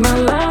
my life.